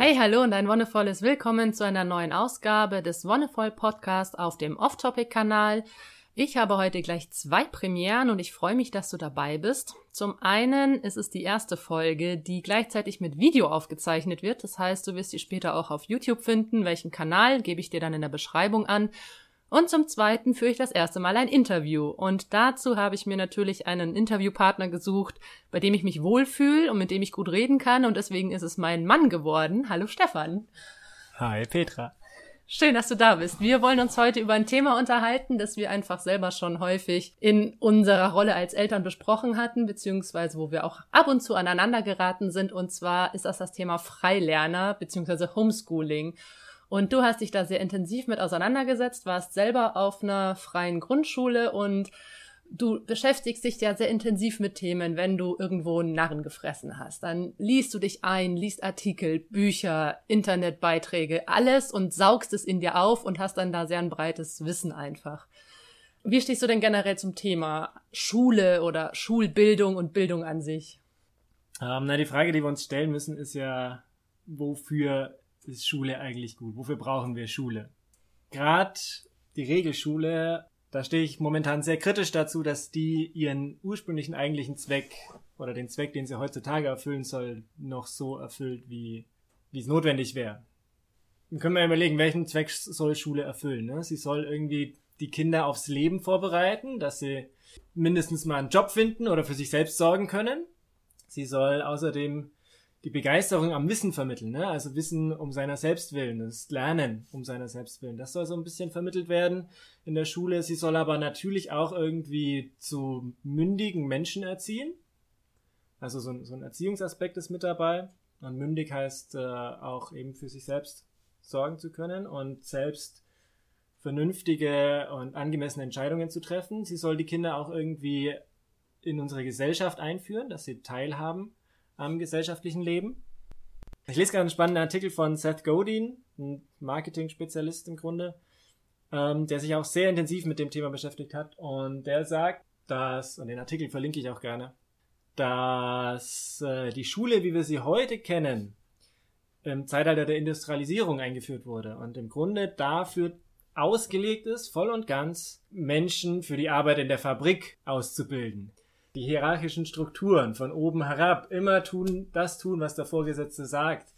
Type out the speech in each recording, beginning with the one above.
Hey, hallo und ein wundervolles Willkommen zu einer neuen Ausgabe des Wonnevoll Podcast auf dem Off-Topic-Kanal. Ich habe heute gleich zwei Premieren und ich freue mich, dass du dabei bist. Zum einen ist es die erste Folge, die gleichzeitig mit Video aufgezeichnet wird. Das heißt, du wirst sie später auch auf YouTube finden. Welchen Kanal gebe ich dir dann in der Beschreibung an. Und zum Zweiten führe ich das erste Mal ein Interview. Und dazu habe ich mir natürlich einen Interviewpartner gesucht, bei dem ich mich wohlfühle und mit dem ich gut reden kann. Und deswegen ist es mein Mann geworden. Hallo Stefan. Hi Petra. Schön, dass du da bist. Wir wollen uns heute über ein Thema unterhalten, das wir einfach selber schon häufig in unserer Rolle als Eltern besprochen hatten, beziehungsweise wo wir auch ab und zu aneinander geraten sind. Und zwar ist das das Thema Freilerner, beziehungsweise Homeschooling. Und du hast dich da sehr intensiv mit auseinandergesetzt, warst selber auf einer freien Grundschule und du beschäftigst dich ja sehr intensiv mit Themen, wenn du irgendwo einen Narren gefressen hast. Dann liest du dich ein, liest Artikel, Bücher, Internetbeiträge, alles und saugst es in dir auf und hast dann da sehr ein breites Wissen einfach. Wie stehst du denn generell zum Thema Schule oder Schulbildung und Bildung an sich? Ähm, na, die Frage, die wir uns stellen müssen, ist ja, wofür ist Schule eigentlich gut? Wofür brauchen wir Schule? Gerade die Regelschule, da stehe ich momentan sehr kritisch dazu, dass die ihren ursprünglichen eigentlichen Zweck oder den Zweck, den sie heutzutage erfüllen soll, noch so erfüllt, wie, wie es notwendig wäre. Dann können wir überlegen, welchen Zweck soll Schule erfüllen. Ne? Sie soll irgendwie die Kinder aufs Leben vorbereiten, dass sie mindestens mal einen Job finden oder für sich selbst sorgen können. Sie soll außerdem die Begeisterung am Wissen vermitteln, ne? also Wissen um seiner selbst willen, das Lernen um seiner selbst willen. Das soll so ein bisschen vermittelt werden in der Schule. Sie soll aber natürlich auch irgendwie zu mündigen Menschen erziehen. Also so ein, so ein Erziehungsaspekt ist mit dabei. Und mündig heißt äh, auch eben für sich selbst sorgen zu können und selbst vernünftige und angemessene Entscheidungen zu treffen. Sie soll die Kinder auch irgendwie in unsere Gesellschaft einführen, dass sie teilhaben am gesellschaftlichen Leben. Ich lese gerade einen spannenden Artikel von Seth Godin, ein Marketing-Spezialist im Grunde, ähm, der sich auch sehr intensiv mit dem Thema beschäftigt hat. Und der sagt, dass, und den Artikel verlinke ich auch gerne, dass äh, die Schule, wie wir sie heute kennen, im Zeitalter der Industrialisierung eingeführt wurde und im Grunde dafür ausgelegt ist, voll und ganz Menschen für die Arbeit in der Fabrik auszubilden die hierarchischen Strukturen von oben herab immer tun, das tun, was der Vorgesetzte sagt.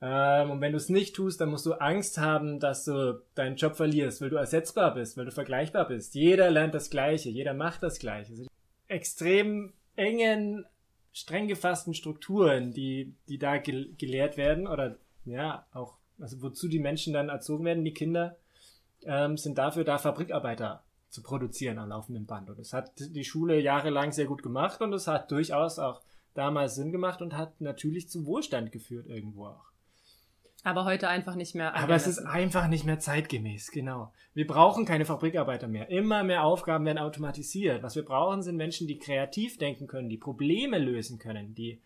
Ähm, und wenn du es nicht tust, dann musst du Angst haben, dass du deinen Job verlierst, weil du ersetzbar bist, weil du vergleichbar bist. Jeder lernt das Gleiche, jeder macht das Gleiche. Also extrem engen, streng gefassten Strukturen, die, die da ge gelehrt werden oder ja, auch, also wozu die Menschen dann erzogen werden, die Kinder, ähm, sind dafür da Fabrikarbeiter zu produzieren am laufenden Band. Und das hat die Schule jahrelang sehr gut gemacht und es hat durchaus auch damals Sinn gemacht und hat natürlich zum Wohlstand geführt irgendwo auch. Aber heute einfach nicht mehr. Aber es ist einfach nicht mehr zeitgemäß, genau. Wir brauchen keine Fabrikarbeiter mehr. Immer mehr Aufgaben werden automatisiert. Was wir brauchen, sind Menschen, die kreativ denken können, die Probleme lösen können, die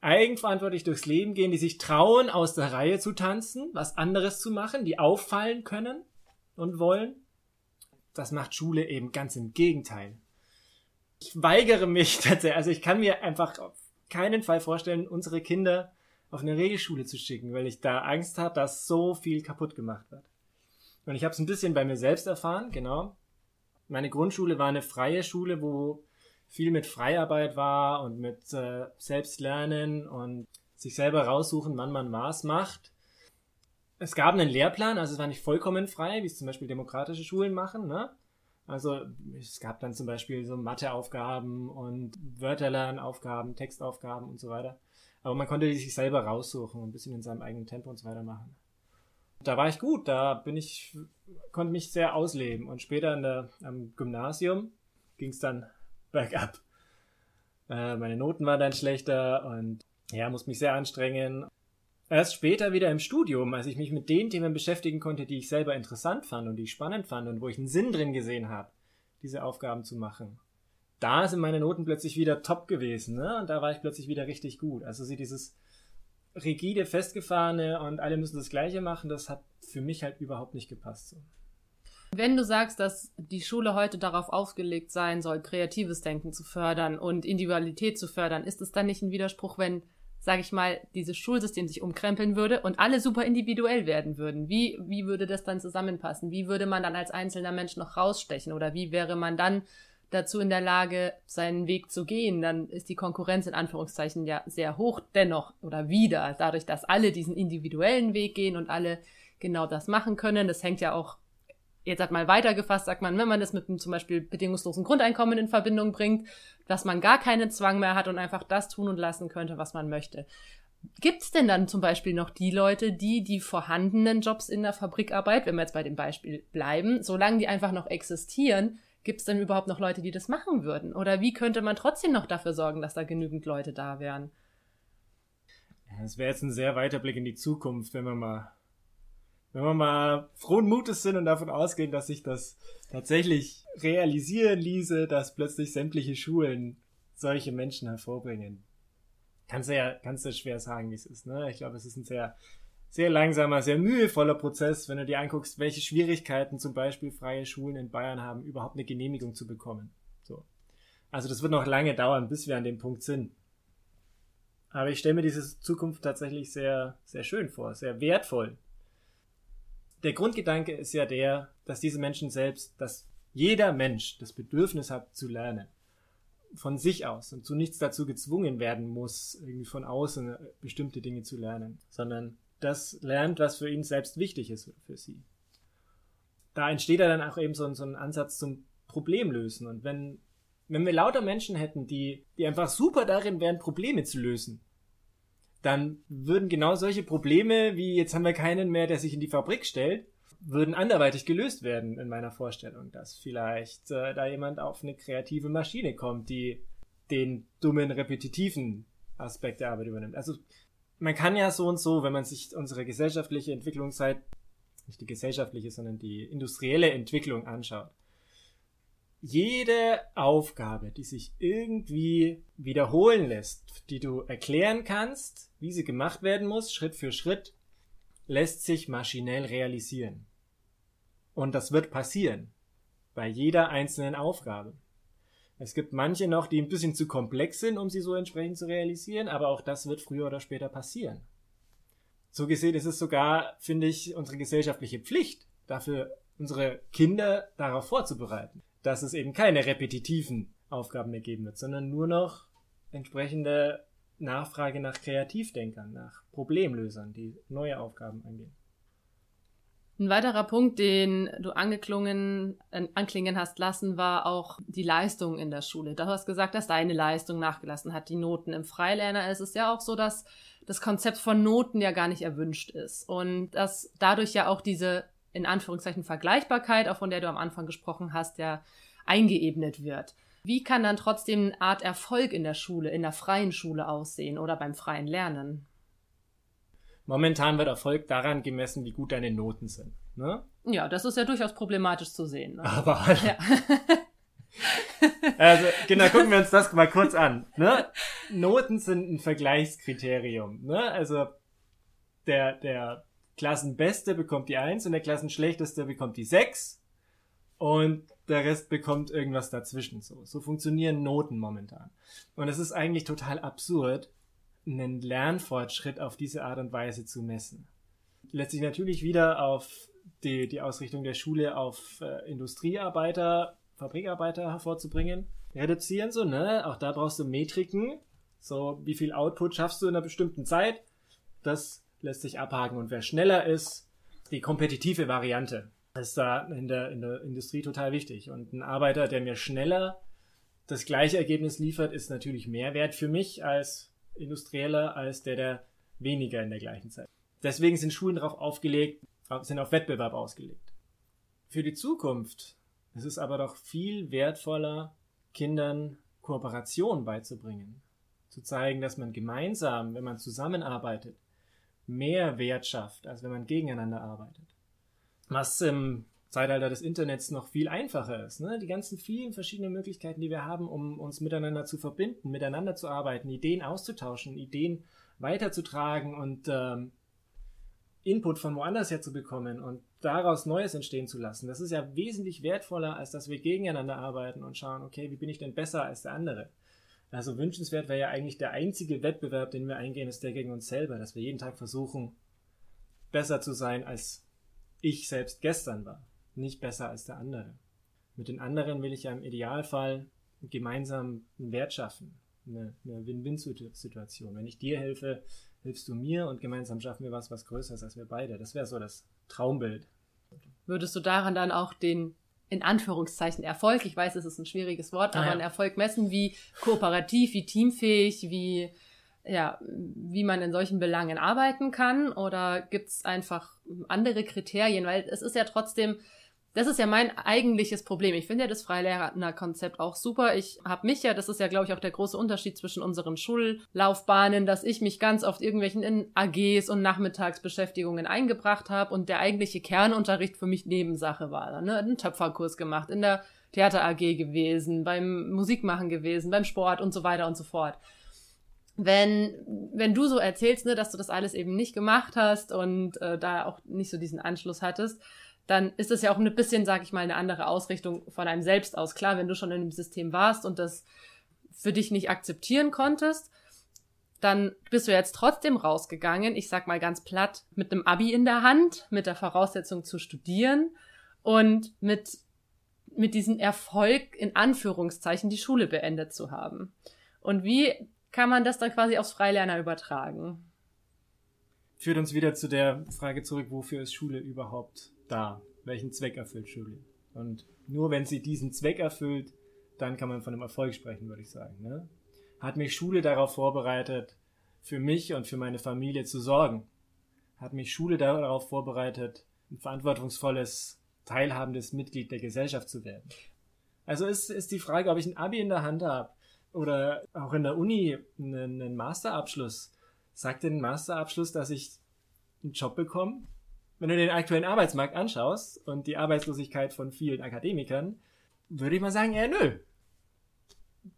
eigenverantwortlich durchs Leben gehen, die sich trauen, aus der Reihe zu tanzen, was anderes zu machen, die auffallen können und wollen das macht Schule eben ganz im Gegenteil. Ich weigere mich tatsächlich, also ich kann mir einfach auf keinen Fall vorstellen, unsere Kinder auf eine Regelschule zu schicken, weil ich da Angst habe, dass so viel kaputt gemacht wird. Und ich habe es ein bisschen bei mir selbst erfahren, genau. Meine Grundschule war eine freie Schule, wo viel mit Freiarbeit war und mit äh, Selbstlernen und sich selber raussuchen, wann man was macht es gab einen Lehrplan, also es war nicht vollkommen frei, wie es zum Beispiel demokratische Schulen machen. Ne? Also es gab dann zum Beispiel so Matheaufgaben und Wörterlernaufgaben, Textaufgaben und so weiter. Aber man konnte sich selber raussuchen und ein bisschen in seinem eigenen Tempo und so weiter machen. Da war ich gut, da bin ich, konnte mich sehr ausleben. Und später der, am Gymnasium ging es dann bergab. Äh, meine Noten waren dann schlechter und ja, musste mich sehr anstrengen. Erst später wieder im Studium, als ich mich mit den Themen beschäftigen konnte, die ich selber interessant fand und die ich spannend fand und wo ich einen Sinn drin gesehen habe, diese Aufgaben zu machen. Da sind meine Noten plötzlich wieder top gewesen, ne? Und da war ich plötzlich wieder richtig gut. Also sie dieses rigide, festgefahrene und alle müssen das Gleiche machen, das hat für mich halt überhaupt nicht gepasst. So. Wenn du sagst, dass die Schule heute darauf ausgelegt sein soll, kreatives Denken zu fördern und Individualität zu fördern, ist es dann nicht ein Widerspruch, wenn sage ich mal, dieses Schulsystem sich umkrempeln würde und alle super individuell werden würden. Wie, wie würde das dann zusammenpassen? Wie würde man dann als einzelner Mensch noch rausstechen? Oder wie wäre man dann dazu in der Lage, seinen Weg zu gehen? Dann ist die Konkurrenz in Anführungszeichen ja sehr hoch dennoch oder wieder, dadurch, dass alle diesen individuellen Weg gehen und alle genau das machen können. Das hängt ja auch jetzt hat mal weitergefasst, sagt man, wenn man das mit einem zum Beispiel bedingungslosen Grundeinkommen in Verbindung bringt, dass man gar keinen Zwang mehr hat und einfach das tun und lassen könnte, was man möchte. Gibt es denn dann zum Beispiel noch die Leute, die die vorhandenen Jobs in der Fabrikarbeit, wenn wir jetzt bei dem Beispiel bleiben, solange die einfach noch existieren, gibt es denn überhaupt noch Leute, die das machen würden? Oder wie könnte man trotzdem noch dafür sorgen, dass da genügend Leute da wären? Das wäre jetzt ein sehr weiter Blick in die Zukunft, wenn wir mal wenn wir mal frohen Mutes sind und davon ausgehen, dass sich das tatsächlich realisieren ließe, dass plötzlich sämtliche Schulen solche Menschen hervorbringen. Kannst du ja, kannst du schwer sagen, wie es ist, ne? Ich glaube, es ist ein sehr, sehr langsamer, sehr mühevoller Prozess, wenn du dir anguckst, welche Schwierigkeiten zum Beispiel freie Schulen in Bayern haben, überhaupt eine Genehmigung zu bekommen. So. Also das wird noch lange dauern, bis wir an dem Punkt sind. Aber ich stelle mir diese Zukunft tatsächlich sehr, sehr schön vor, sehr wertvoll der Grundgedanke ist ja der, dass diese Menschen selbst, dass jeder Mensch das Bedürfnis hat zu lernen. Von sich aus und zu nichts dazu gezwungen werden muss, irgendwie von außen bestimmte Dinge zu lernen, sondern das lernt, was für ihn selbst wichtig ist für sie. Da entsteht ja dann auch eben so ein, so ein Ansatz zum Problemlösen. Und wenn, wenn wir lauter Menschen hätten, die, die einfach super darin wären, Probleme zu lösen, dann würden genau solche Probleme, wie jetzt haben wir keinen mehr, der sich in die Fabrik stellt, würden anderweitig gelöst werden in meiner Vorstellung, dass vielleicht äh, da jemand auf eine kreative Maschine kommt, die den dummen, repetitiven Aspekt der Arbeit übernimmt. Also man kann ja so und so, wenn man sich unsere gesellschaftliche Entwicklung seit, nicht die gesellschaftliche, sondern die industrielle Entwicklung anschaut, jede Aufgabe, die sich irgendwie wiederholen lässt, die du erklären kannst, wie sie gemacht werden muss, Schritt für Schritt, lässt sich maschinell realisieren. Und das wird passieren. Bei jeder einzelnen Aufgabe. Es gibt manche noch, die ein bisschen zu komplex sind, um sie so entsprechend zu realisieren, aber auch das wird früher oder später passieren. So gesehen ist es sogar, finde ich, unsere gesellschaftliche Pflicht, dafür unsere Kinder darauf vorzubereiten dass es eben keine repetitiven Aufgaben mehr geben wird, sondern nur noch entsprechende Nachfrage nach Kreativdenkern, nach Problemlösern, die neue Aufgaben angehen. Ein weiterer Punkt, den du angeklungen, äh, anklingen hast lassen, war auch die Leistung in der Schule. Du hast gesagt, dass deine Leistung nachgelassen hat, die Noten. Im Freilerner ist es ja auch so, dass das Konzept von Noten ja gar nicht erwünscht ist und dass dadurch ja auch diese in Anführungszeichen Vergleichbarkeit, auch von der du am Anfang gesprochen hast, ja eingeebnet wird. Wie kann dann trotzdem eine Art Erfolg in der Schule, in der freien Schule aussehen oder beim freien Lernen? Momentan wird Erfolg daran gemessen, wie gut deine Noten sind. Ne? Ja, das ist ja durchaus problematisch zu sehen. Ne? Aber ja. also, genau, gucken wir uns das mal kurz an. Ne? Noten sind ein Vergleichskriterium. Ne? Also der, der Klassenbeste bekommt die 1 und der Klassenschlechteste bekommt die 6 und der Rest bekommt irgendwas dazwischen. So, so funktionieren Noten momentan. Und es ist eigentlich total absurd, einen Lernfortschritt auf diese Art und Weise zu messen. Lässt sich natürlich wieder auf die, die Ausrichtung der Schule auf äh, Industriearbeiter, Fabrikarbeiter hervorzubringen, reduzieren so, ne? Auch da brauchst du Metriken. So, wie viel Output schaffst du in einer bestimmten Zeit? Das lässt sich abhaken. Und wer schneller ist, die kompetitive Variante ist da in der, in der Industrie total wichtig. Und ein Arbeiter, der mir schneller das gleiche Ergebnis liefert, ist natürlich mehr wert für mich als Industrieller, als der, der weniger in der gleichen Zeit. Deswegen sind Schulen darauf aufgelegt, sind auf Wettbewerb ausgelegt. Für die Zukunft ist es aber doch viel wertvoller, Kindern Kooperation beizubringen. Zu zeigen, dass man gemeinsam, wenn man zusammenarbeitet, mehr Wert schafft, als wenn man gegeneinander arbeitet. Was im Zeitalter des Internets noch viel einfacher ist. Ne? Die ganzen vielen verschiedenen Möglichkeiten, die wir haben, um uns miteinander zu verbinden, miteinander zu arbeiten, Ideen auszutauschen, Ideen weiterzutragen und ähm, Input von woanders her zu bekommen und daraus Neues entstehen zu lassen. Das ist ja wesentlich wertvoller, als dass wir gegeneinander arbeiten und schauen, okay, wie bin ich denn besser als der andere? Also wünschenswert wäre ja eigentlich der einzige Wettbewerb, den wir eingehen, ist der gegen uns selber, dass wir jeden Tag versuchen, besser zu sein, als ich selbst gestern war, nicht besser als der andere. Mit den anderen will ich ja im Idealfall gemeinsam einen Wert schaffen, eine, eine Win-Win-Situation. Wenn ich dir helfe, hilfst du mir und gemeinsam schaffen wir was, was größer ist als wir beide. Das wäre so das Traumbild. Würdest du daran dann auch den in Anführungszeichen Erfolg, ich weiß, es ist ein schwieriges Wort, aber ja. einen Erfolg messen, wie kooperativ, wie teamfähig, wie ja, wie man in solchen Belangen arbeiten kann? Oder gibt es einfach andere Kriterien? Weil es ist ja trotzdem, das ist ja mein eigentliches Problem. Ich finde ja das Freilehrerkonzept auch super. Ich habe mich ja, das ist ja, glaube ich, auch der große Unterschied zwischen unseren Schullaufbahnen, dass ich mich ganz oft irgendwelchen in AGs und Nachmittagsbeschäftigungen eingebracht habe und der eigentliche Kernunterricht für mich Nebensache war. Ne? Einen Töpferkurs gemacht, in der Theater AG gewesen, beim Musikmachen gewesen, beim Sport und so weiter und so fort wenn, wenn du so erzählst, ne, dass du das alles eben nicht gemacht hast und äh, da auch nicht so diesen Anschluss hattest, dann ist das ja auch ein bisschen, sag ich mal, eine andere Ausrichtung von einem selbst aus. Klar, wenn du schon in dem System warst und das für dich nicht akzeptieren konntest, dann bist du jetzt trotzdem rausgegangen, ich sag mal ganz platt, mit einem Abi in der Hand, mit der Voraussetzung zu studieren und mit, mit diesem Erfolg in Anführungszeichen die Schule beendet zu haben. Und wie kann man das dann quasi aufs Freilerner übertragen. Führt uns wieder zu der Frage zurück, wofür ist Schule überhaupt da? Welchen Zweck erfüllt Schule? Und nur wenn sie diesen Zweck erfüllt, dann kann man von einem Erfolg sprechen, würde ich sagen. Ne? Hat mich Schule darauf vorbereitet, für mich und für meine Familie zu sorgen? Hat mich Schule darauf vorbereitet, ein verantwortungsvolles, teilhabendes Mitglied der Gesellschaft zu werden? Also ist, ist die Frage, ob ich ein Abi in der Hand habe, oder auch in der Uni einen, einen Masterabschluss. Sagt denn ein Masterabschluss, dass ich einen Job bekomme? Wenn du den aktuellen Arbeitsmarkt anschaust und die Arbeitslosigkeit von vielen Akademikern, würde ich mal sagen, ja, nö.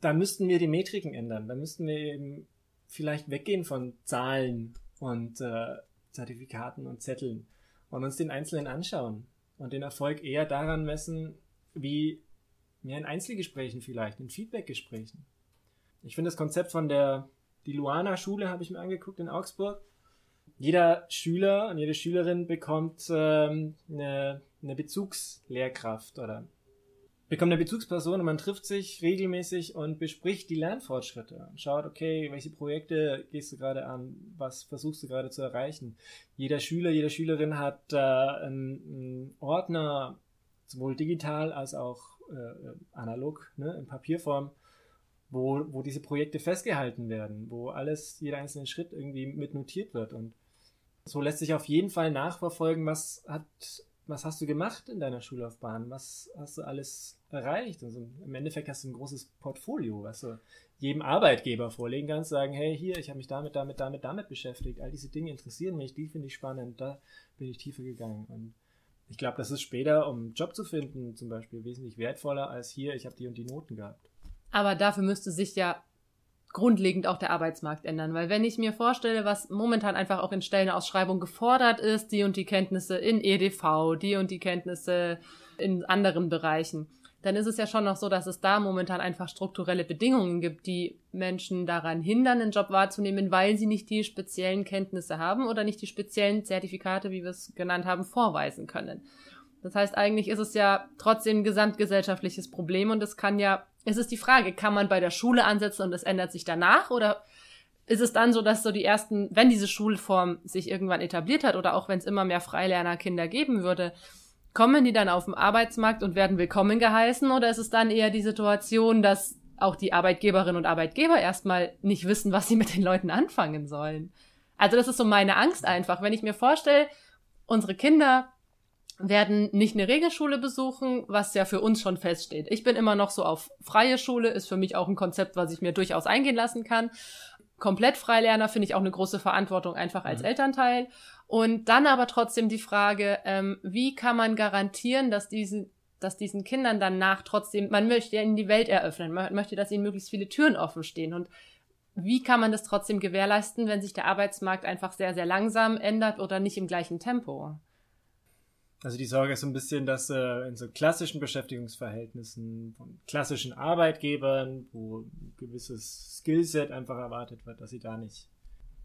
Da müssten wir die Metriken ändern. Da müssten wir eben vielleicht weggehen von Zahlen und äh, Zertifikaten und Zetteln und uns den Einzelnen anschauen und den Erfolg eher daran messen, wie ja, in Einzelgesprächen vielleicht, in Feedbackgesprächen. Ich finde das Konzept von der die Luana Schule habe ich mir angeguckt in Augsburg. Jeder Schüler und jede Schülerin bekommt ähm, eine, eine Bezugslehrkraft oder bekommt eine Bezugsperson und man trifft sich regelmäßig und bespricht die Lernfortschritte und schaut, okay, welche Projekte gehst du gerade an, was versuchst du gerade zu erreichen. Jeder Schüler, jede Schülerin hat äh, einen, einen Ordner, sowohl digital als auch äh, analog, ne, in Papierform, wo, wo diese Projekte festgehalten werden, wo alles, jeder einzelne Schritt irgendwie mit notiert wird. Und so lässt sich auf jeden Fall nachverfolgen, was hat, was hast du gemacht in deiner Schullaufbahn, was hast du alles erreicht. Also im Endeffekt hast du ein großes Portfolio, was du jedem Arbeitgeber vorlegen kannst, sagen, hey, hier, ich habe mich damit, damit, damit, damit beschäftigt. All diese Dinge interessieren mich, die finde ich spannend, da bin ich tiefer gegangen. Und ich glaube, das ist später, um einen Job zu finden, zum Beispiel wesentlich wertvoller als hier, ich habe die und die Noten gehabt. Aber dafür müsste sich ja grundlegend auch der Arbeitsmarkt ändern. Weil wenn ich mir vorstelle, was momentan einfach auch in Stellenausschreibung gefordert ist, die und die Kenntnisse in EDV, die und die Kenntnisse in anderen Bereichen, dann ist es ja schon noch so, dass es da momentan einfach strukturelle Bedingungen gibt, die Menschen daran hindern, einen Job wahrzunehmen, weil sie nicht die speziellen Kenntnisse haben oder nicht die speziellen Zertifikate, wie wir es genannt haben, vorweisen können. Das heißt, eigentlich ist es ja trotzdem ein gesamtgesellschaftliches Problem und es kann ja es ist die Frage, kann man bei der Schule ansetzen und es ändert sich danach? Oder ist es dann so, dass so die ersten, wenn diese Schulform sich irgendwann etabliert hat oder auch wenn es immer mehr Freilernerkinder geben würde, kommen die dann auf den Arbeitsmarkt und werden willkommen geheißen? Oder ist es dann eher die Situation, dass auch die Arbeitgeberinnen und Arbeitgeber erstmal nicht wissen, was sie mit den Leuten anfangen sollen? Also das ist so meine Angst einfach, wenn ich mir vorstelle, unsere Kinder werden nicht eine Regelschule besuchen, was ja für uns schon feststeht. Ich bin immer noch so auf freie Schule, ist für mich auch ein Konzept, was ich mir durchaus eingehen lassen kann. Komplett Freilerner finde ich auch eine große Verantwortung einfach als mhm. Elternteil. Und dann aber trotzdem die Frage, ähm, wie kann man garantieren, dass diesen dass diesen Kindern danach trotzdem, man möchte ihnen die Welt eröffnen, man möchte, dass ihnen möglichst viele Türen offen stehen. Und wie kann man das trotzdem gewährleisten, wenn sich der Arbeitsmarkt einfach sehr, sehr langsam ändert oder nicht im gleichen Tempo? Also die Sorge ist so ein bisschen, dass äh, in so klassischen Beschäftigungsverhältnissen von klassischen Arbeitgebern, wo ein gewisses Skillset einfach erwartet wird, dass sie da nicht,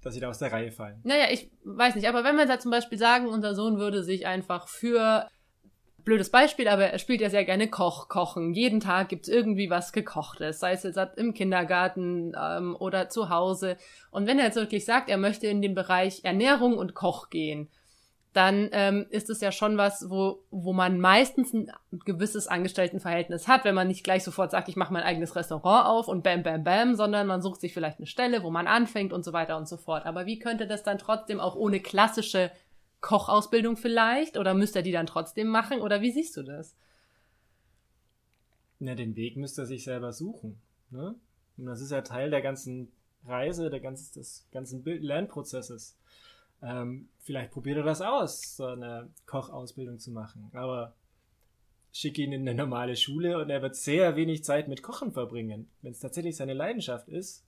dass sie da aus der Reihe fallen. Naja, ich weiß nicht, aber wenn wir da zum Beispiel sagen, unser Sohn würde sich einfach für blödes Beispiel, aber er spielt ja sehr gerne Koch, Kochen. Jeden Tag gibt's irgendwie was Gekochtes, sei es jetzt im Kindergarten ähm, oder zu Hause. Und wenn er jetzt wirklich sagt, er möchte in den Bereich Ernährung und Koch gehen, dann ähm, ist es ja schon was, wo, wo man meistens ein gewisses Angestelltenverhältnis hat, wenn man nicht gleich sofort sagt, ich mache mein eigenes Restaurant auf und bam, bam, bam, sondern man sucht sich vielleicht eine Stelle, wo man anfängt und so weiter und so fort. Aber wie könnte das dann trotzdem auch ohne klassische Kochausbildung vielleicht? Oder müsste er die dann trotzdem machen? Oder wie siehst du das? Na, den Weg müsste er sich selber suchen. Ne? Und das ist ja Teil der ganzen Reise, der ganzen, des ganzen Lernprozesses. Ähm, vielleicht probiert er das aus, so eine Kochausbildung zu machen. Aber schicke ihn in eine normale Schule und er wird sehr wenig Zeit mit Kochen verbringen. Wenn es tatsächlich seine Leidenschaft ist,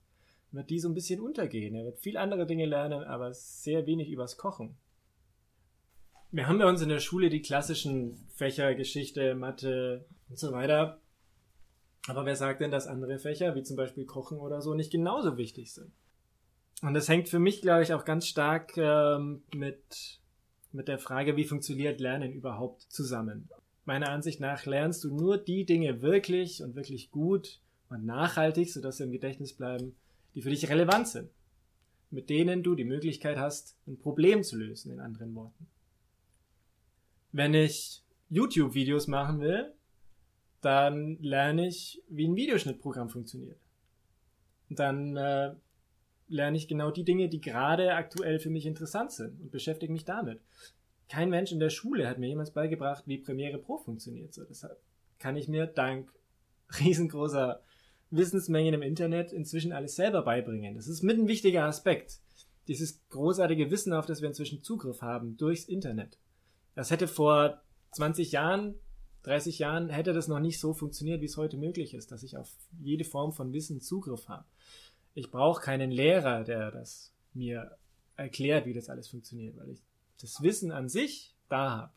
wird die so ein bisschen untergehen. Er wird viel andere Dinge lernen, aber sehr wenig übers Kochen. Wir haben bei uns in der Schule die klassischen Fächer Geschichte, Mathe und so weiter. Aber wer sagt denn, dass andere Fächer, wie zum Beispiel Kochen oder so, nicht genauso wichtig sind? Und das hängt für mich, glaube ich, auch ganz stark ähm, mit, mit der Frage, wie funktioniert Lernen überhaupt zusammen. Meiner Ansicht nach lernst du nur die Dinge wirklich und wirklich gut und nachhaltig, sodass sie im Gedächtnis bleiben, die für dich relevant sind. Mit denen du die Möglichkeit hast, ein Problem zu lösen, in anderen Worten. Wenn ich YouTube-Videos machen will, dann lerne ich, wie ein Videoschnittprogramm funktioniert. Dann äh, lerne ich genau die Dinge, die gerade aktuell für mich interessant sind und beschäftige mich damit. Kein Mensch in der Schule hat mir jemals beigebracht, wie Premiere Pro funktioniert. So, deshalb kann ich mir dank riesengroßer Wissensmengen im Internet inzwischen alles selber beibringen. Das ist mit ein wichtiger Aspekt. Dieses großartige Wissen, auf das wir inzwischen Zugriff haben durchs Internet. Das hätte vor 20 Jahren, 30 Jahren, hätte das noch nicht so funktioniert, wie es heute möglich ist, dass ich auf jede Form von Wissen Zugriff habe. Ich brauche keinen Lehrer, der das mir erklärt, wie das alles funktioniert, weil ich das Wissen an sich da habe.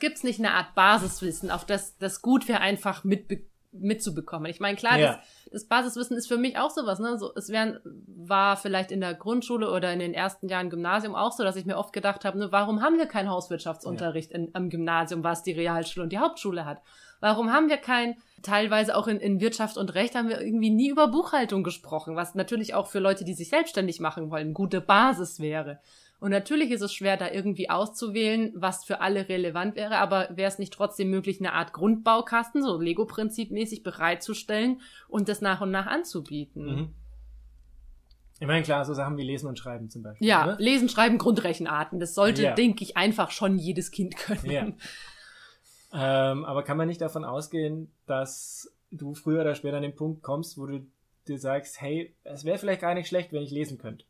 Gibt es nicht eine Art Basiswissen, auf das das gut wäre, einfach mitbe mitzubekommen? Ich meine, klar, ja. das, das, Basiswissen ist für mich auch sowas. Ne? So, es wären, war vielleicht in der Grundschule oder in den ersten Jahren Gymnasium auch so, dass ich mir oft gedacht habe, ne, warum haben wir keinen Hauswirtschaftsunterricht ja. in, am Gymnasium, was die Realschule und die Hauptschule hat? Warum haben wir kein, teilweise auch in, in Wirtschaft und Recht haben wir irgendwie nie über Buchhaltung gesprochen, was natürlich auch für Leute, die sich selbstständig machen wollen, gute Basis wäre. Und natürlich ist es schwer, da irgendwie auszuwählen, was für alle relevant wäre, aber wäre es nicht trotzdem möglich, eine Art Grundbaukasten, so Lego-Prinzip mäßig bereitzustellen und das nach und nach anzubieten? Mhm. Ich meine, klar, so Sachen wie Lesen und Schreiben zum Beispiel. Ja, ne? Lesen, Schreiben, Grundrechenarten. Das sollte, ja. denke ich, einfach schon jedes Kind können. Ja. Ähm, aber kann man nicht davon ausgehen, dass du früher oder später an den Punkt kommst, wo du dir sagst, hey, es wäre vielleicht gar nicht schlecht, wenn ich lesen könnte.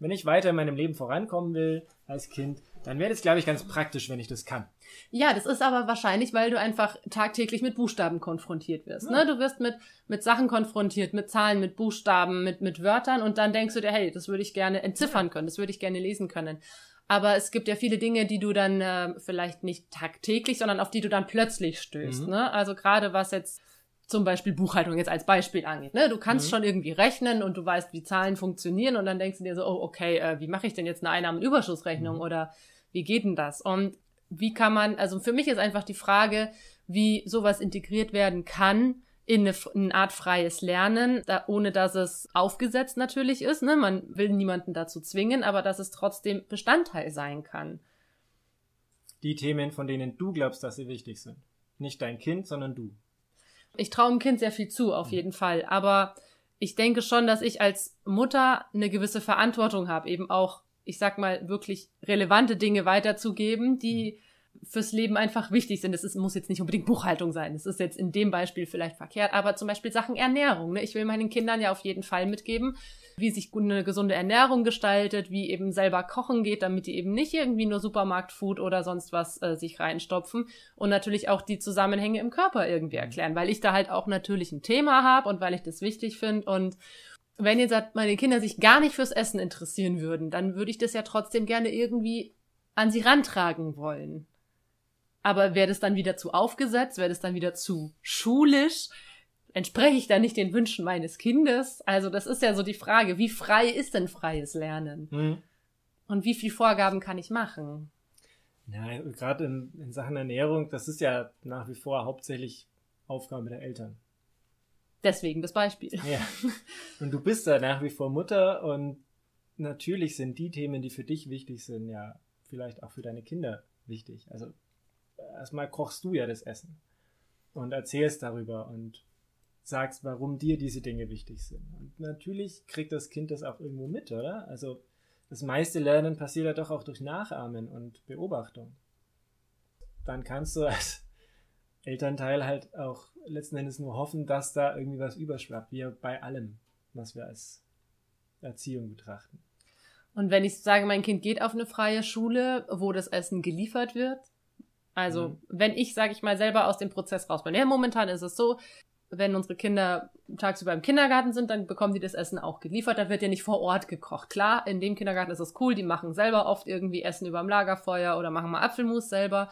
Wenn ich weiter in meinem Leben vorankommen will als Kind, dann wäre das, glaube ich, ganz praktisch, wenn ich das kann. Ja, das ist aber wahrscheinlich, weil du einfach tagtäglich mit Buchstaben konfrontiert wirst. Ne? Du wirst mit, mit Sachen konfrontiert, mit Zahlen, mit Buchstaben, mit, mit Wörtern und dann denkst du dir, hey, das würde ich gerne entziffern können, das würde ich gerne lesen können. Aber es gibt ja viele Dinge, die du dann äh, vielleicht nicht tagtäglich, sondern auf die du dann plötzlich stößt. Mhm. Ne? Also gerade was jetzt zum Beispiel Buchhaltung jetzt als Beispiel angeht. Ne? Du kannst mhm. schon irgendwie rechnen und du weißt, wie Zahlen funktionieren und dann denkst du dir so, oh, okay, äh, wie mache ich denn jetzt eine Einnahmenüberschussrechnung mhm. oder wie geht denn das? Und wie kann man, also für mich ist einfach die Frage, wie sowas integriert werden kann in eine, eine Art freies Lernen, da, ohne dass es aufgesetzt natürlich ist. Ne? Man will niemanden dazu zwingen, aber dass es trotzdem Bestandteil sein kann. Die Themen, von denen du glaubst, dass sie wichtig sind. Nicht dein Kind, sondern du. Ich traue dem Kind sehr viel zu, auf mhm. jeden Fall. Aber ich denke schon, dass ich als Mutter eine gewisse Verantwortung habe, eben auch, ich sag mal, wirklich relevante Dinge weiterzugeben, die mhm fürs Leben einfach wichtig sind. Es ist, muss jetzt nicht unbedingt Buchhaltung sein. Es ist jetzt in dem Beispiel vielleicht verkehrt, aber zum Beispiel Sachen Ernährung. Ne? Ich will meinen Kindern ja auf jeden Fall mitgeben, wie sich eine gesunde Ernährung gestaltet, wie eben selber kochen geht, damit die eben nicht irgendwie nur Supermarktfood oder sonst was äh, sich reinstopfen und natürlich auch die Zusammenhänge im Körper irgendwie mhm. erklären, weil ich da halt auch natürlich ein Thema habe und weil ich das wichtig finde und wenn jetzt meine Kinder sich gar nicht fürs Essen interessieren würden, dann würde ich das ja trotzdem gerne irgendwie an sie rantragen wollen. Aber wäre das dann wieder zu aufgesetzt? Wäre das dann wieder zu schulisch? Entspreche ich da nicht den Wünschen meines Kindes? Also das ist ja so die Frage, wie frei ist denn freies Lernen? Mhm. Und wie viel Vorgaben kann ich machen? Ja, gerade in, in Sachen Ernährung, das ist ja nach wie vor hauptsächlich Aufgabe der Eltern. Deswegen das Beispiel. Ja. Und du bist da nach wie vor Mutter und natürlich sind die Themen, die für dich wichtig sind, ja vielleicht auch für deine Kinder wichtig. Also erstmal kochst du ja das Essen und erzählst darüber und sagst, warum dir diese Dinge wichtig sind. Und natürlich kriegt das Kind das auch irgendwo mit, oder? Also das meiste Lernen passiert ja doch auch durch Nachahmen und Beobachtung. Dann kannst du als Elternteil halt auch letzten Endes nur hoffen, dass da irgendwie was überschwappt, wie bei allem, was wir als Erziehung betrachten. Und wenn ich sage, mein Kind geht auf eine freie Schule, wo das Essen geliefert wird, also mhm. wenn ich, sage ich mal, selber aus dem Prozess raus bin. Ja, momentan ist es so, wenn unsere Kinder tagsüber im Kindergarten sind, dann bekommen die das Essen auch geliefert. Da wird ja nicht vor Ort gekocht. Klar, in dem Kindergarten ist es cool, die machen selber oft irgendwie Essen über dem Lagerfeuer oder machen mal Apfelmus selber.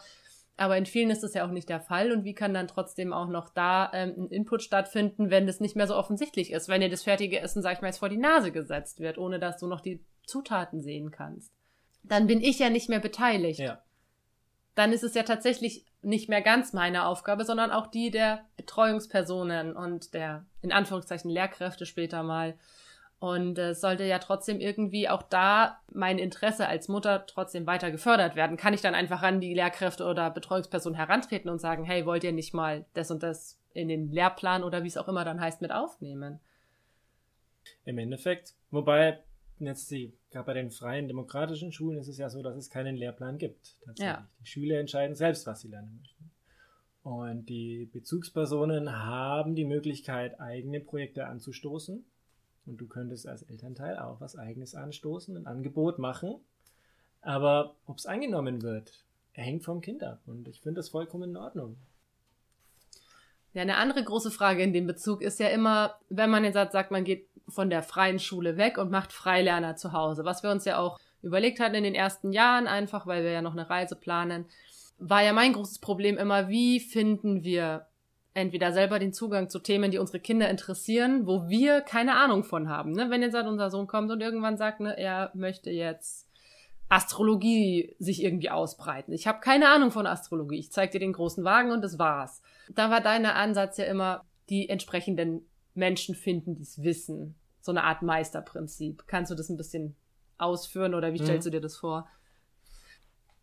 Aber in vielen ist das ja auch nicht der Fall. Und wie kann dann trotzdem auch noch da ähm, ein Input stattfinden, wenn das nicht mehr so offensichtlich ist? Wenn dir das fertige Essen, sag ich mal, jetzt vor die Nase gesetzt wird, ohne dass du noch die Zutaten sehen kannst. Dann bin ich ja nicht mehr beteiligt. Ja. Dann ist es ja tatsächlich nicht mehr ganz meine Aufgabe, sondern auch die der Betreuungspersonen und der, in Anführungszeichen, Lehrkräfte später mal. Und es äh, sollte ja trotzdem irgendwie auch da mein Interesse als Mutter trotzdem weiter gefördert werden. Kann ich dann einfach an die Lehrkräfte oder Betreuungsperson herantreten und sagen, hey, wollt ihr nicht mal das und das in den Lehrplan oder wie es auch immer dann heißt mit aufnehmen? Im Endeffekt, wobei jetzt die, gerade bei den freien demokratischen Schulen ist es ja so, dass es keinen Lehrplan gibt. Ja. Die Schüler entscheiden selbst, was sie lernen möchten. Und die Bezugspersonen haben die Möglichkeit, eigene Projekte anzustoßen und du könntest als Elternteil auch was eigenes anstoßen, ein Angebot machen. Aber ob es angenommen wird, hängt vom Kind ab. Und ich finde das vollkommen in Ordnung. Ja, eine andere große Frage in dem Bezug ist ja immer, wenn man jetzt sagt, man geht von der freien Schule weg und macht Freilerner zu Hause, was wir uns ja auch überlegt hatten in den ersten Jahren, einfach weil wir ja noch eine Reise planen, war ja mein großes Problem immer, wie finden wir entweder selber den Zugang zu Themen, die unsere Kinder interessieren, wo wir keine Ahnung von haben. Ne? Wenn jetzt halt unser Sohn kommt und irgendwann sagt, ne, er möchte jetzt Astrologie sich irgendwie ausbreiten. Ich habe keine Ahnung von Astrologie. Ich zeig dir den großen Wagen und das war's. Da war dein Ansatz ja immer, die entsprechenden Menschen finden, die es wissen. So eine Art Meisterprinzip. Kannst du das ein bisschen ausführen oder wie stellst mhm. du dir das vor?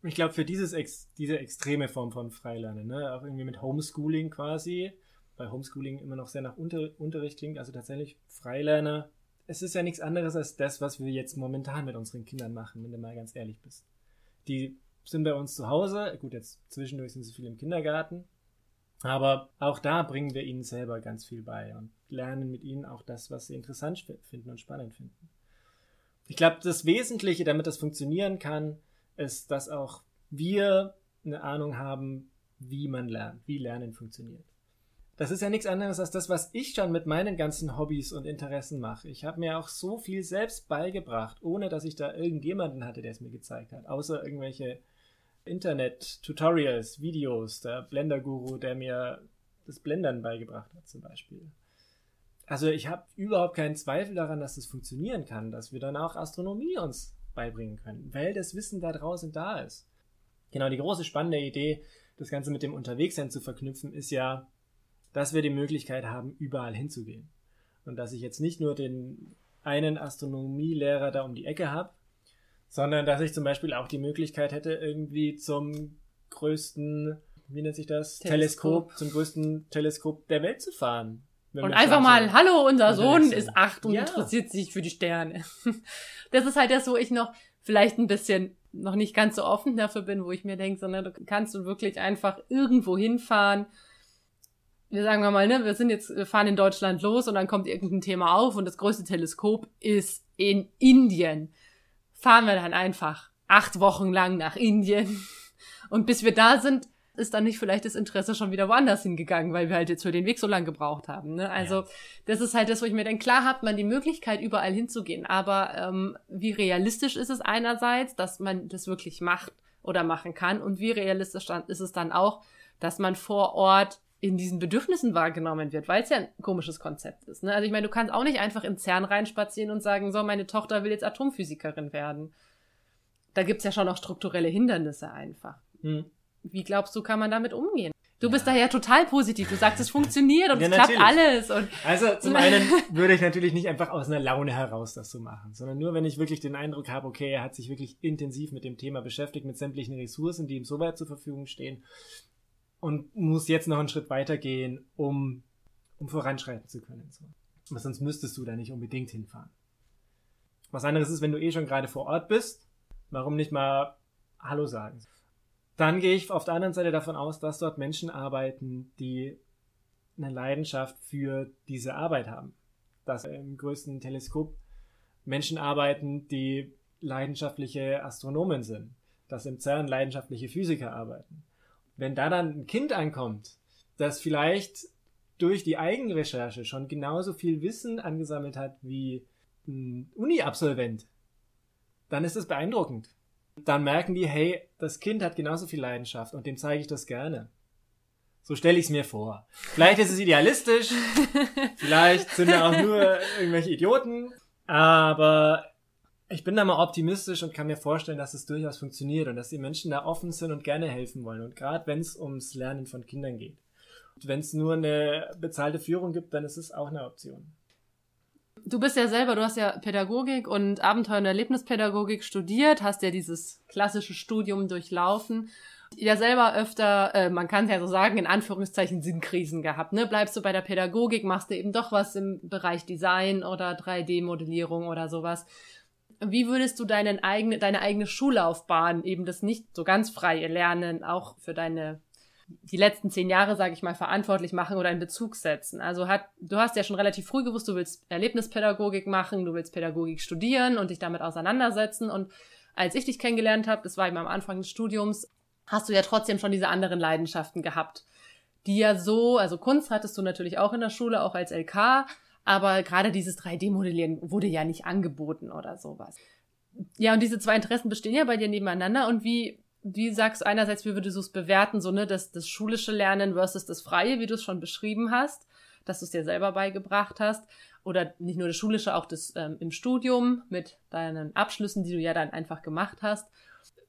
ich glaube, für dieses Ex diese extreme Form von Freilernen, ne, auch irgendwie mit Homeschooling quasi, weil Homeschooling immer noch sehr nach Unter Unterricht klingt, also tatsächlich Freilerner, es ist ja nichts anderes als das, was wir jetzt momentan mit unseren Kindern machen, wenn du mal ganz ehrlich bist. Die sind bei uns zu Hause, gut, jetzt zwischendurch sind sie viel im Kindergarten, aber auch da bringen wir ihnen selber ganz viel bei und lernen mit ihnen auch das, was sie interessant finden und spannend finden. Ich glaube, das Wesentliche, damit das funktionieren kann, ist, dass auch wir eine Ahnung haben, wie man lernt, wie Lernen funktioniert. Das ist ja nichts anderes als das, was ich schon mit meinen ganzen Hobbys und Interessen mache. Ich habe mir auch so viel selbst beigebracht, ohne dass ich da irgendjemanden hatte, der es mir gezeigt hat, außer irgendwelche Internet-Tutorials, Videos, der Blender-Guru, der mir das Blendern beigebracht hat zum Beispiel. Also ich habe überhaupt keinen Zweifel daran, dass das funktionieren kann, dass wir dann auch Astronomie uns beibringen können, weil das Wissen da draußen da ist. Genau, die große spannende Idee, das Ganze mit dem Unterwegssein zu verknüpfen, ist ja, dass wir die Möglichkeit haben, überall hinzugehen. Und dass ich jetzt nicht nur den einen Astronomielehrer da um die Ecke habe, sondern dass ich zum Beispiel auch die Möglichkeit hätte, irgendwie zum größten, wie nennt sich das? Teleskop, Teleskop zum größten Teleskop der Welt zu fahren. Und einfach mal, hallo, unser Sohn ist acht und ja. interessiert sich für die Sterne. Das ist halt das, wo ich noch vielleicht ein bisschen noch nicht ganz so offen dafür bin, wo ich mir denke, sondern du kannst du wirklich einfach irgendwo hinfahren. Wir sagen wir mal, ne, wir sind jetzt, wir fahren in Deutschland los und dann kommt irgendein Thema auf und das größte Teleskop ist in Indien. Fahren wir dann einfach acht Wochen lang nach Indien. Und bis wir da sind, ist dann nicht vielleicht das Interesse schon wieder woanders hingegangen, weil wir halt jetzt für den Weg so lange gebraucht haben. Ne? Also ja. das ist halt das, wo ich mir denke, klar hat man die Möglichkeit, überall hinzugehen, aber ähm, wie realistisch ist es einerseits, dass man das wirklich macht oder machen kann und wie realistisch dann ist es dann auch, dass man vor Ort in diesen Bedürfnissen wahrgenommen wird, weil es ja ein komisches Konzept ist. Ne? Also ich meine, du kannst auch nicht einfach in CERN reinspazieren und sagen, so, meine Tochter will jetzt Atomphysikerin werden. Da gibt's ja schon noch strukturelle Hindernisse einfach. Hm. Wie glaubst du, kann man damit umgehen? Du ja. bist da ja total positiv. Du sagst, es funktioniert und ja, es klappt alles. Und also zum einen würde ich natürlich nicht einfach aus einer Laune heraus das so machen, sondern nur, wenn ich wirklich den Eindruck habe, okay, er hat sich wirklich intensiv mit dem Thema beschäftigt, mit sämtlichen Ressourcen, die ihm so weit zur Verfügung stehen und muss jetzt noch einen Schritt weitergehen, um, um voranschreiten zu können. So. Aber sonst müsstest du da nicht unbedingt hinfahren. Was anderes ist, wenn du eh schon gerade vor Ort bist, warum nicht mal Hallo sagen? Dann gehe ich auf der anderen Seite davon aus, dass dort Menschen arbeiten, die eine Leidenschaft für diese Arbeit haben. Dass im größten Teleskop Menschen arbeiten, die leidenschaftliche Astronomen sind. Dass im CERN leidenschaftliche Physiker arbeiten wenn da dann ein Kind ankommt, das vielleicht durch die Eigenrecherche schon genauso viel Wissen angesammelt hat wie ein Uni-Absolvent, dann ist das beeindruckend. Dann merken die, hey, das Kind hat genauso viel Leidenschaft und dem zeige ich das gerne. So stelle ich es mir vor. Vielleicht ist es idealistisch, vielleicht sind da auch nur irgendwelche Idioten, aber ich bin da mal optimistisch und kann mir vorstellen, dass es durchaus funktioniert und dass die Menschen da offen sind und gerne helfen wollen. Und gerade wenn es ums Lernen von Kindern geht. Wenn es nur eine bezahlte Führung gibt, dann ist es auch eine Option. Du bist ja selber, du hast ja Pädagogik und Abenteuer- und Erlebnispädagogik studiert, hast ja dieses klassische Studium durchlaufen. Ja selber öfter, äh, man kann es ja so sagen, in Anführungszeichen Sinnkrisen gehabt. Ne? Bleibst du bei der Pädagogik, machst du eben doch was im Bereich Design oder 3D-Modellierung oder sowas wie würdest du deinen eigene, deine eigene Schullaufbahn, eben das nicht so ganz freie Lernen, auch für deine die letzten zehn Jahre, sage ich mal, verantwortlich machen oder in Bezug setzen. Also hat, du hast ja schon relativ früh gewusst, du willst Erlebnispädagogik machen, du willst Pädagogik studieren und dich damit auseinandersetzen. Und als ich dich kennengelernt habe, das war eben am Anfang des Studiums, hast du ja trotzdem schon diese anderen Leidenschaften gehabt, die ja so, also Kunst hattest du natürlich auch in der Schule, auch als LK, aber gerade dieses 3D-Modellieren wurde ja nicht angeboten oder sowas. Ja, und diese zwei Interessen bestehen ja bei dir nebeneinander. Und wie, wie sagst du einerseits, wie würdest du es bewerten, so, ne, das, das schulische Lernen versus das freie, wie du es schon beschrieben hast, dass du es dir selber beigebracht hast? Oder nicht nur das schulische, auch das ähm, im Studium mit deinen Abschlüssen, die du ja dann einfach gemacht hast.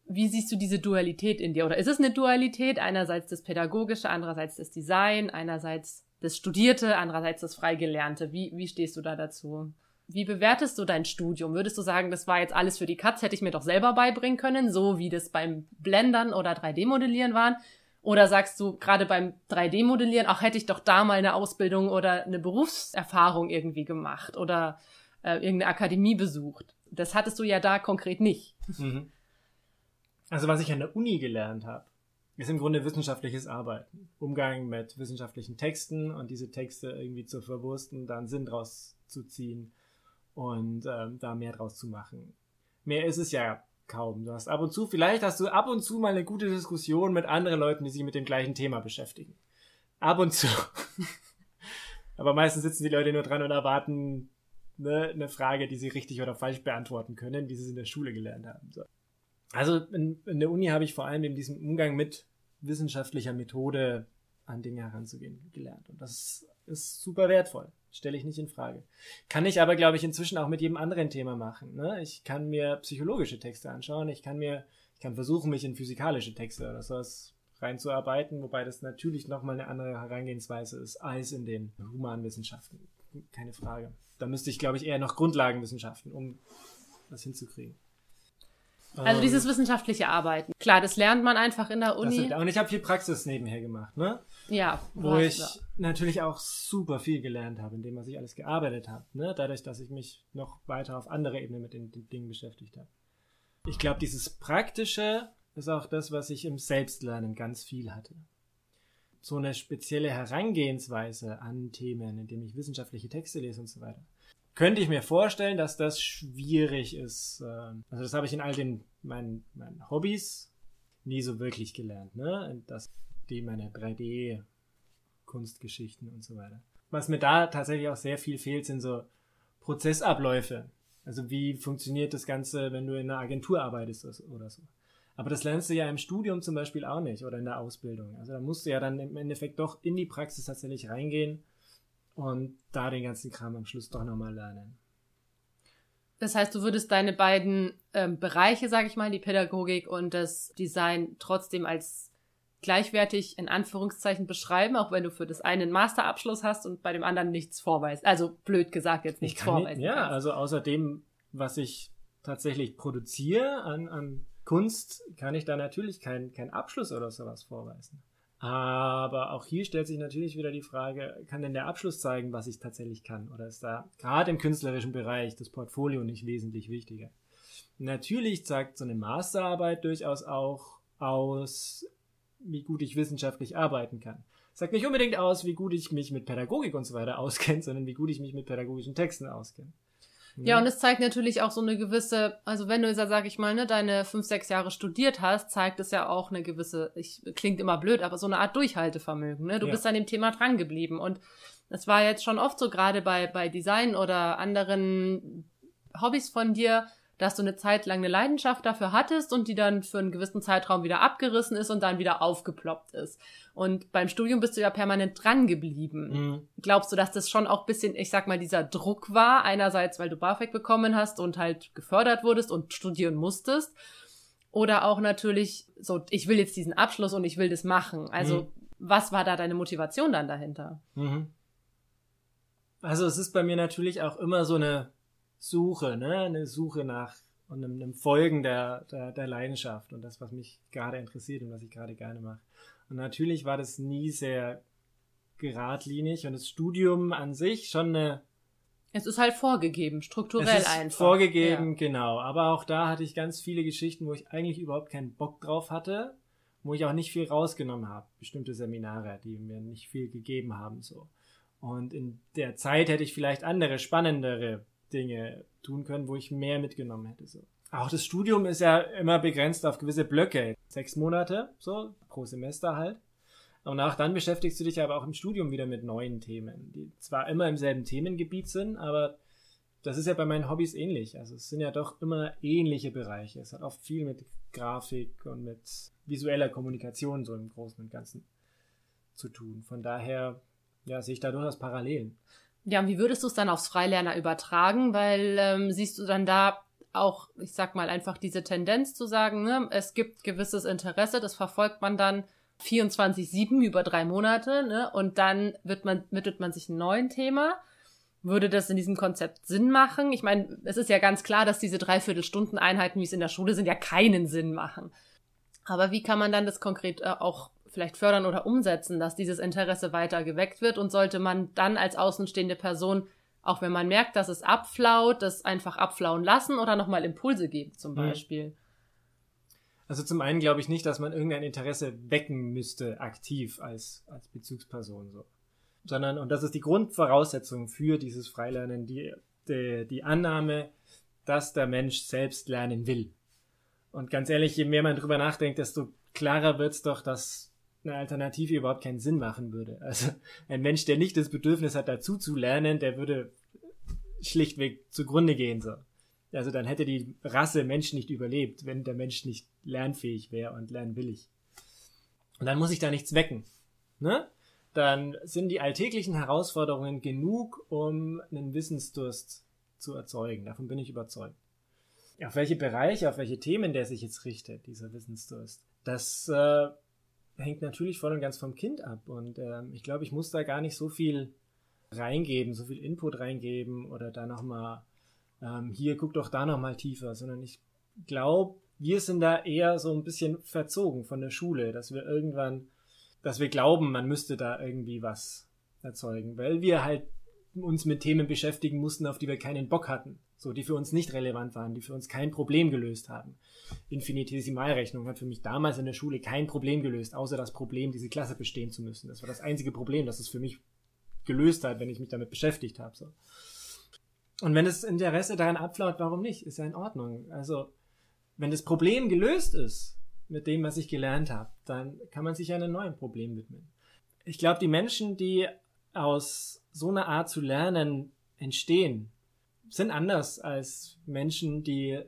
Wie siehst du diese Dualität in dir? Oder ist es eine Dualität? Einerseits das Pädagogische, andererseits das Design, einerseits das Studierte, andererseits das Freigelernte. Wie, wie stehst du da dazu? Wie bewertest du dein Studium? Würdest du sagen, das war jetzt alles für die Katz, hätte ich mir doch selber beibringen können, so wie das beim Blendern oder 3D-Modellieren waren? Oder sagst du gerade beim 3D-Modellieren, auch hätte ich doch da mal eine Ausbildung oder eine Berufserfahrung irgendwie gemacht oder äh, irgendeine Akademie besucht? Das hattest du ja da konkret nicht. Mhm. Also was ich an der Uni gelernt habe, ist im Grunde wissenschaftliches Arbeiten. Umgang mit wissenschaftlichen Texten und diese Texte irgendwie zu verwursten, dann Sinn draus zu ziehen und ähm, da mehr draus zu machen. Mehr ist es ja kaum. Du hast ab und zu, vielleicht hast du ab und zu mal eine gute Diskussion mit anderen Leuten, die sich mit dem gleichen Thema beschäftigen. Ab und zu. Aber meistens sitzen die Leute nur dran und erwarten ne, eine Frage, die sie richtig oder falsch beantworten können, wie sie in der Schule gelernt haben. So. Also in, in der Uni habe ich vor allem in diesem Umgang mit wissenschaftlicher Methode an Dinge heranzugehen gelernt. Und das ist super wertvoll. Stelle ich nicht in Frage. Kann ich aber, glaube ich, inzwischen auch mit jedem anderen Thema machen. Ne? Ich kann mir psychologische Texte anschauen. Ich kann mir, ich kann versuchen, mich in physikalische Texte oder sowas reinzuarbeiten, wobei das natürlich nochmal eine andere Herangehensweise ist als in den Humanwissenschaften. Keine Frage. Da müsste ich, glaube ich, eher noch Grundlagenwissenschaften, um das hinzukriegen. Also dieses ähm, wissenschaftliche Arbeiten. Klar, das lernt man einfach in der Uni. und ich habe viel Praxis nebenher gemacht, ne? Ja. Wo ich ja. natürlich auch super viel gelernt habe, indem was ich alles gearbeitet habe, ne? Dadurch, dass ich mich noch weiter auf andere Ebene mit den, den Dingen beschäftigt habe. Ich glaube, dieses Praktische ist auch das, was ich im Selbstlernen ganz viel hatte. So eine spezielle Herangehensweise an Themen, indem ich wissenschaftliche Texte lese und so weiter könnte ich mir vorstellen, dass das schwierig ist. Ähm, also das habe ich in all den meinen, meinen Hobbys nie so wirklich gelernt, ne? Das die meine 3D Kunstgeschichten und so weiter. Was mir da tatsächlich auch sehr viel fehlt, sind so Prozessabläufe. Also wie funktioniert das Ganze, wenn du in einer Agentur arbeitest oder so. Aber das lernst du ja im Studium zum Beispiel auch nicht oder in der Ausbildung. Also da musst du ja dann im Endeffekt doch in die Praxis tatsächlich reingehen und da den ganzen Kram am Schluss doch nochmal lernen. Das heißt, du würdest deine beiden ähm, Bereiche, sage ich mal, die Pädagogik und das Design trotzdem als gleichwertig in Anführungszeichen beschreiben, auch wenn du für das eine einen Masterabschluss hast und bei dem anderen nichts vorweist. Also blöd gesagt jetzt nichts vorweisen. Ja, kannst. also außer dem, was ich tatsächlich produziere an, an Kunst, kann ich da natürlich keinen kein Abschluss oder sowas vorweisen. Aber auch hier stellt sich natürlich wieder die Frage, kann denn der Abschluss zeigen, was ich tatsächlich kann? Oder ist da gerade im künstlerischen Bereich das Portfolio nicht wesentlich wichtiger? Natürlich zeigt so eine Masterarbeit durchaus auch aus, wie gut ich wissenschaftlich arbeiten kann. Sagt nicht unbedingt aus, wie gut ich mich mit Pädagogik und so weiter auskenne, sondern wie gut ich mich mit pädagogischen Texten auskenne. Ja, und es zeigt natürlich auch so eine gewisse, also wenn du jetzt, sag ich mal, ne, deine fünf, sechs Jahre studiert hast, zeigt es ja auch eine gewisse, ich, klingt immer blöd, aber so eine Art Durchhaltevermögen, ne? Du ja. bist an dem Thema dran geblieben. Und es war jetzt schon oft so, gerade bei, bei Design oder anderen Hobbys von dir, dass du eine Zeit lang eine Leidenschaft dafür hattest und die dann für einen gewissen Zeitraum wieder abgerissen ist und dann wieder aufgeploppt ist. Und beim Studium bist du ja permanent dran geblieben. Mhm. Glaubst du, dass das schon auch bisschen, ich sag mal, dieser Druck war? Einerseits, weil du BAföG bekommen hast und halt gefördert wurdest und studieren musstest. Oder auch natürlich so, ich will jetzt diesen Abschluss und ich will das machen. Also, mhm. was war da deine Motivation dann dahinter? Mhm. Also, es ist bei mir natürlich auch immer so eine Suche, ne? eine Suche nach und einem, einem Folgen der, der, der Leidenschaft und das, was mich gerade interessiert und was ich gerade gerne mache. Und natürlich war das nie sehr geradlinig und das Studium an sich schon eine. Es ist halt vorgegeben, strukturell es ist einfach. Vorgegeben, ja. genau. Aber auch da hatte ich ganz viele Geschichten, wo ich eigentlich überhaupt keinen Bock drauf hatte, wo ich auch nicht viel rausgenommen habe. Bestimmte Seminare, die mir nicht viel gegeben haben, so. Und in der Zeit hätte ich vielleicht andere, spannendere Dinge tun können, wo ich mehr mitgenommen hätte. So. Auch das Studium ist ja immer begrenzt auf gewisse Blöcke. Sechs Monate, so, pro Semester halt. Und auch dann beschäftigst du dich aber auch im Studium wieder mit neuen Themen, die zwar immer im selben Themengebiet sind, aber das ist ja bei meinen Hobbys ähnlich. Also es sind ja doch immer ähnliche Bereiche. Es hat oft viel mit Grafik und mit visueller Kommunikation so im Großen und Ganzen zu tun. Von daher, ja, sehe ich da durchaus Parallelen. Ja, und wie würdest du es dann aufs Freilerner übertragen? Weil ähm, siehst du dann da auch, ich sag mal, einfach diese Tendenz zu sagen, ne, es gibt gewisses Interesse, das verfolgt man dann 24-7 über drei Monate, ne, und dann wird man, mittelt man sich ein neues Thema. Würde das in diesem Konzept Sinn machen? Ich meine, es ist ja ganz klar, dass diese Dreiviertelstunden-Einheiten, wie es in der Schule sind, ja keinen Sinn machen. Aber wie kann man dann das konkret äh, auch vielleicht fördern oder umsetzen, dass dieses Interesse weiter geweckt wird und sollte man dann als außenstehende Person, auch wenn man merkt, dass es abflaut, das einfach abflauen lassen oder nochmal Impulse geben zum mhm. Beispiel? Also zum einen glaube ich nicht, dass man irgendein Interesse wecken müsste, aktiv als, als Bezugsperson so. Sondern, und das ist die Grundvoraussetzung für dieses Freilernen, die, die, die Annahme, dass der Mensch selbst lernen will. Und ganz ehrlich, je mehr man drüber nachdenkt, desto klarer wird es doch, dass eine Alternative überhaupt keinen Sinn machen würde. Also ein Mensch, der nicht das Bedürfnis hat, dazu zu lernen, der würde schlichtweg zugrunde gehen. So. Also dann hätte die Rasse Mensch nicht überlebt, wenn der Mensch nicht lernfähig wäre und lernwillig. Und dann muss ich da nichts wecken. Ne? Dann sind die alltäglichen Herausforderungen genug, um einen Wissensdurst zu erzeugen. Davon bin ich überzeugt. Auf welche Bereiche, auf welche Themen der sich jetzt richtet, dieser Wissensdurst. Das äh, hängt natürlich voll und ganz vom Kind ab. Und ähm, ich glaube, ich muss da gar nicht so viel reingeben, so viel Input reingeben oder da nochmal, ähm, hier guck doch da nochmal tiefer, sondern ich glaube, wir sind da eher so ein bisschen verzogen von der Schule, dass wir irgendwann, dass wir glauben, man müsste da irgendwie was erzeugen, weil wir halt uns mit Themen beschäftigen mussten, auf die wir keinen Bock hatten so die für uns nicht relevant waren, die für uns kein Problem gelöst haben. Infinitesimalrechnung hat für mich damals in der Schule kein Problem gelöst, außer das Problem, diese Klasse bestehen zu müssen. Das war das einzige Problem, das es für mich gelöst hat, wenn ich mich damit beschäftigt habe. So. Und wenn das Interesse daran abflaut, warum nicht? Ist ja in Ordnung. Also, wenn das Problem gelöst ist mit dem, was ich gelernt habe, dann kann man sich einem neuen Problem widmen. Ich glaube, die Menschen, die aus so einer Art zu lernen entstehen, sind anders als Menschen, die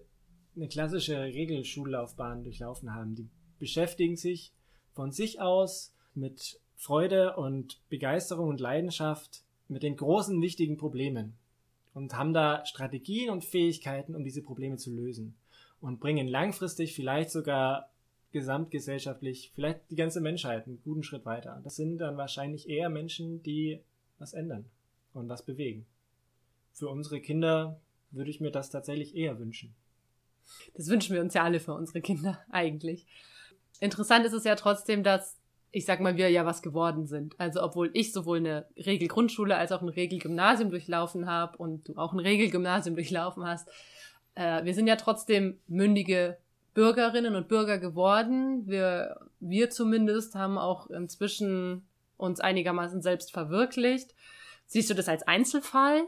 eine klassische Regelschullaufbahn durchlaufen haben. Die beschäftigen sich von sich aus mit Freude und Begeisterung und Leidenschaft mit den großen wichtigen Problemen und haben da Strategien und Fähigkeiten, um diese Probleme zu lösen und bringen langfristig vielleicht sogar gesamtgesellschaftlich, vielleicht die ganze Menschheit einen guten Schritt weiter. Das sind dann wahrscheinlich eher Menschen, die was ändern und was bewegen. Für unsere Kinder würde ich mir das tatsächlich eher wünschen. Das wünschen wir uns ja alle für unsere Kinder eigentlich. Interessant ist es ja trotzdem, dass ich sag mal, wir ja was geworden sind. Also obwohl ich sowohl eine Regelgrundschule als auch ein Regelgymnasium durchlaufen habe und du auch ein Regelgymnasium durchlaufen hast, äh, wir sind ja trotzdem mündige Bürgerinnen und Bürger geworden. Wir, wir zumindest haben auch inzwischen uns einigermaßen selbst verwirklicht. Siehst du das als Einzelfall?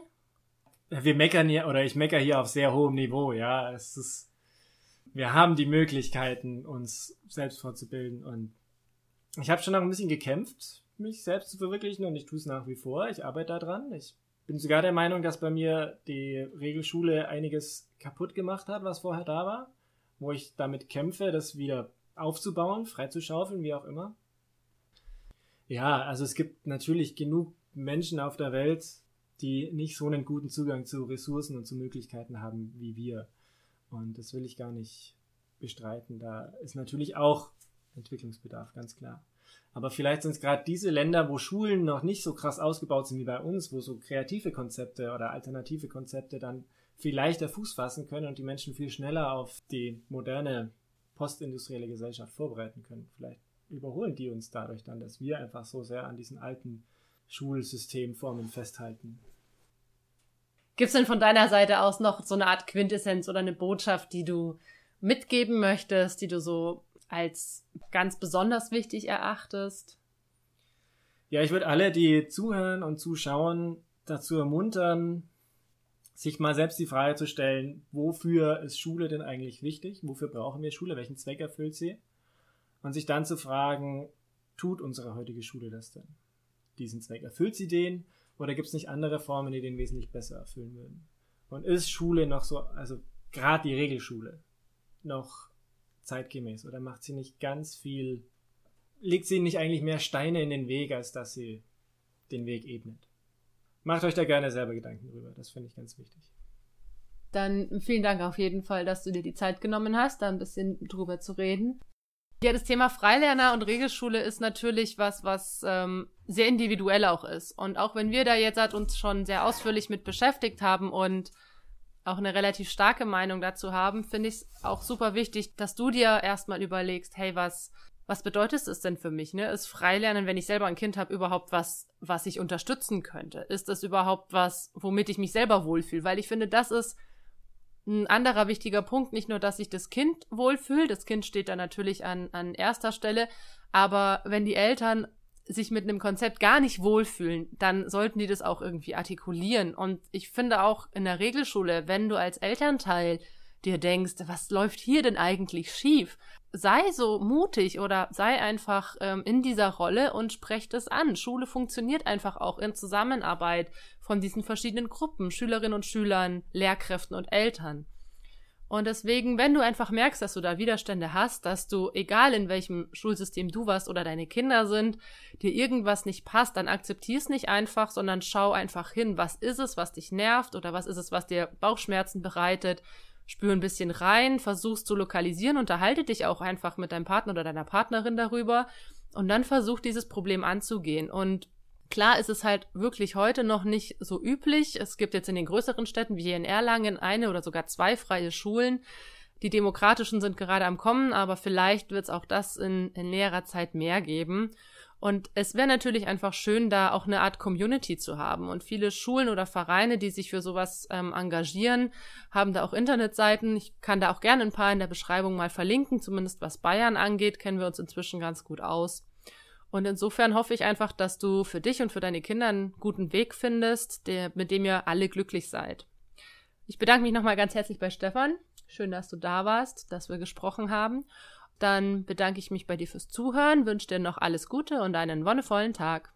Wir meckern hier, oder ich meckere hier auf sehr hohem Niveau, ja. Es ist, wir haben die Möglichkeiten, uns selbst vorzubilden und ich habe schon noch ein bisschen gekämpft, mich selbst zu verwirklichen und ich tue es nach wie vor. Ich arbeite daran. Ich bin sogar der Meinung, dass bei mir die Regelschule einiges kaputt gemacht hat, was vorher da war, wo ich damit kämpfe, das wieder aufzubauen, freizuschaufeln, wie auch immer. Ja, also es gibt natürlich genug Menschen auf der Welt, die nicht so einen guten Zugang zu Ressourcen und zu Möglichkeiten haben wie wir. Und das will ich gar nicht bestreiten. Da ist natürlich auch Entwicklungsbedarf, ganz klar. Aber vielleicht sind es gerade diese Länder, wo Schulen noch nicht so krass ausgebaut sind wie bei uns, wo so kreative Konzepte oder alternative Konzepte dann viel leichter Fuß fassen können und die Menschen viel schneller auf die moderne postindustrielle Gesellschaft vorbereiten können. Vielleicht überholen die uns dadurch dann, dass wir einfach so sehr an diesen alten Schulsystemformen festhalten. Gibt es denn von deiner Seite aus noch so eine Art Quintessenz oder eine Botschaft, die du mitgeben möchtest, die du so als ganz besonders wichtig erachtest? Ja, ich würde alle, die zuhören und zuschauen, dazu ermuntern, sich mal selbst die Frage zu stellen, wofür ist Schule denn eigentlich wichtig? Wofür brauchen wir Schule? Welchen Zweck erfüllt sie? Und sich dann zu fragen, tut unsere heutige Schule das denn? Diesen Zweck. Erfüllt sie den? Oder gibt es nicht andere Formen, die den wesentlich besser erfüllen würden? Und ist Schule noch so, also gerade die Regelschule, noch zeitgemäß oder macht sie nicht ganz viel, legt sie nicht eigentlich mehr Steine in den Weg, als dass sie den Weg ebnet? Macht euch da gerne selber Gedanken drüber, das finde ich ganz wichtig. Dann vielen Dank auf jeden Fall, dass du dir die Zeit genommen hast, da ein bisschen drüber zu reden. Ja, das Thema Freilerner und Regelschule ist natürlich was, was ähm, sehr individuell auch ist. Und auch wenn wir da jetzt halt uns schon sehr ausführlich mit beschäftigt haben und auch eine relativ starke Meinung dazu haben, finde ich es auch super wichtig, dass du dir erstmal überlegst, hey, was, was bedeutet es denn für mich? Ne? Ist Freilernen, wenn ich selber ein Kind habe, überhaupt was, was ich unterstützen könnte? Ist das überhaupt was, womit ich mich selber wohlfühle? Weil ich finde, das ist ein anderer wichtiger Punkt, nicht nur, dass sich das Kind wohlfühlt, das Kind steht da natürlich an, an erster Stelle, aber wenn die Eltern sich mit einem Konzept gar nicht wohlfühlen, dann sollten die das auch irgendwie artikulieren. Und ich finde auch in der Regelschule, wenn du als Elternteil dir denkst, was läuft hier denn eigentlich schief? Sei so mutig oder sei einfach ähm, in dieser Rolle und sprech das an. Schule funktioniert einfach auch in Zusammenarbeit von diesen verschiedenen Gruppen, Schülerinnen und Schülern, Lehrkräften und Eltern. Und deswegen, wenn du einfach merkst, dass du da Widerstände hast, dass du, egal in welchem Schulsystem du warst oder deine Kinder sind, dir irgendwas nicht passt, dann akzeptier es nicht einfach, sondern schau einfach hin, was ist es, was dich nervt oder was ist es, was dir Bauchschmerzen bereitet. Spür ein bisschen rein, versuchst zu lokalisieren, unterhalte dich auch einfach mit deinem Partner oder deiner Partnerin darüber und dann versuch dieses Problem anzugehen. Und Klar ist es halt wirklich heute noch nicht so üblich. Es gibt jetzt in den größeren Städten wie hier in Erlangen eine oder sogar zwei freie Schulen. Die demokratischen sind gerade am Kommen, aber vielleicht wird es auch das in, in näherer Zeit mehr geben. Und es wäre natürlich einfach schön, da auch eine Art Community zu haben. Und viele Schulen oder Vereine, die sich für sowas ähm, engagieren, haben da auch Internetseiten. Ich kann da auch gerne ein paar in der Beschreibung mal verlinken. Zumindest was Bayern angeht, kennen wir uns inzwischen ganz gut aus. Und insofern hoffe ich einfach, dass du für dich und für deine Kinder einen guten Weg findest, der, mit dem ihr alle glücklich seid. Ich bedanke mich nochmal ganz herzlich bei Stefan. Schön, dass du da warst, dass wir gesprochen haben. Dann bedanke ich mich bei dir fürs Zuhören, wünsche dir noch alles Gute und einen wonnevollen Tag.